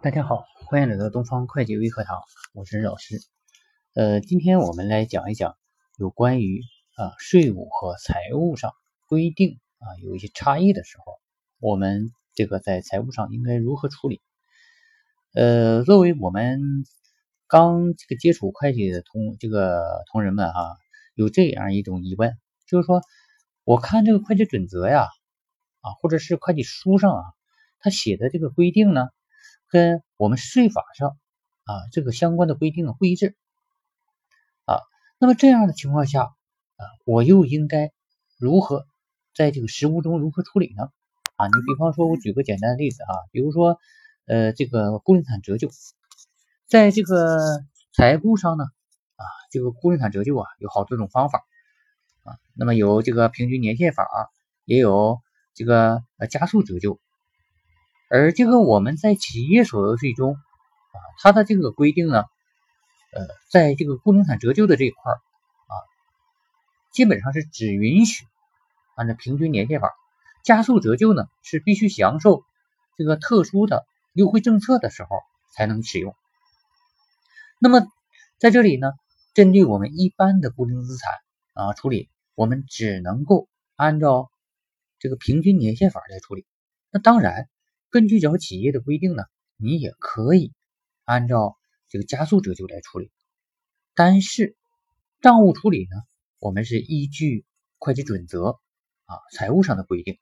大家好，欢迎来到东方会计微课堂，我是任老师。呃，今天我们来讲一讲有关于啊税务和财务上规定啊有一些差异的时候，我们这个在财务上应该如何处理？呃，作为我们刚这个接触会计的同这个同仁们哈，有这样一种疑问，就是说，我看这个会计准则呀，啊，或者是会计书上啊，他写的这个规定呢？跟我们税法上啊这个相关的规定不一致啊，那么这样的情况下啊，我又应该如何在这个实务中如何处理呢？啊，你比方说，我举个简单的例子啊，比如说呃这个固定资产折旧，在这个财务上呢啊，这个固定资产折旧啊有好多种方法啊，那么有这个平均年限法，也有这个呃加速折旧。而这个我们在企业所得税中啊，它的这个规定呢，呃，在这个固定资产折旧的这一块啊，基本上是只允许按照平均年限法，加速折旧呢是必须享受这个特殊的优惠政策的时候才能使用。那么在这里呢，针对我们一般的固定资产啊处理，我们只能够按照这个平均年限法来处理。那当然。根据小企业的规定呢，你也可以按照这个加速折旧来处理。但是账务处理呢，我们是依据会计准则啊、财务上的规定，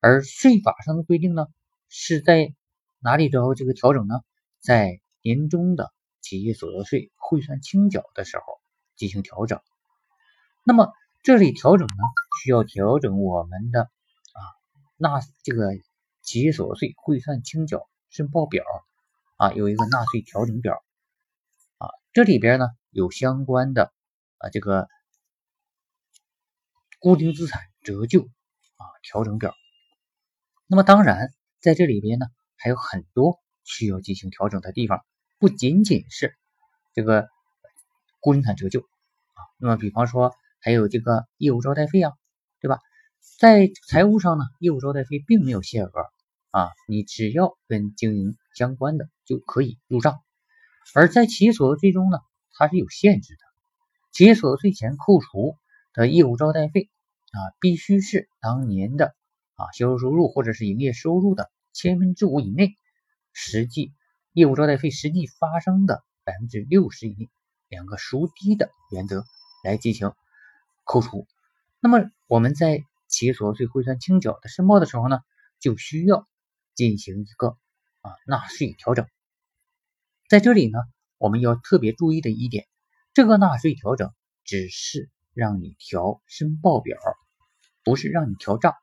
而税法上的规定呢，是在哪里找这个调整呢？在年终的企业所得税汇算清缴的时候进行调整。那么这里调整呢，需要调整我们的啊纳这个。企业所得税汇算清缴申报表啊，有一个纳税调整表啊，这里边呢有相关的啊这个固定资产折旧啊调整表。那么当然在这里边呢还有很多需要进行调整的地方，不仅仅是这个固定资产折旧啊，那么比方说还有这个业务招待费啊，对吧？在财务上呢，业务招待费并没有限额。啊，你只要跟经营相关的就可以入账，而在企业所得税中呢，它是有限制的。企业所得税前扣除的业务招待费啊，必须是当年的啊销售收入或者是营业收入的千分之五以内，实际业务招待费实际发生的百分之六十以内，两个孰低的原则来进行扣除。那么我们在企业所得税汇算清缴的申报的时候呢，就需要。进行一个啊纳税调整，在这里呢，我们要特别注意的一点，这个纳税调整只是让你调申报表，不是让你调账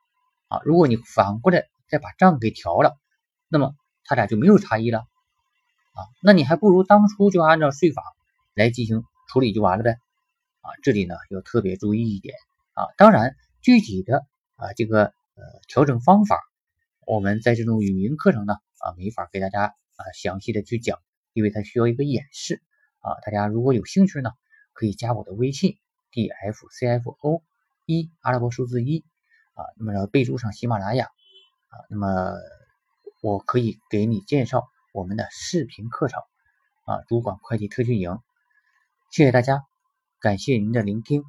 啊。如果你反过来再把账给调了，那么它俩就没有差异了啊。那你还不如当初就按照税法来进行处理就完了呗啊。这里呢要特别注意一点啊。当然，具体的啊这个呃调整方法。我们在这种语音课程呢，啊，没法给大家啊详细的去讲，因为它需要一个演示啊。大家如果有兴趣呢，可以加我的微信 d f c f o 一阿拉伯数字一啊，那么备注上喜马拉雅啊，那么我可以给你介绍我们的视频课程啊，主管会计特训营。谢谢大家，感谢您的聆听。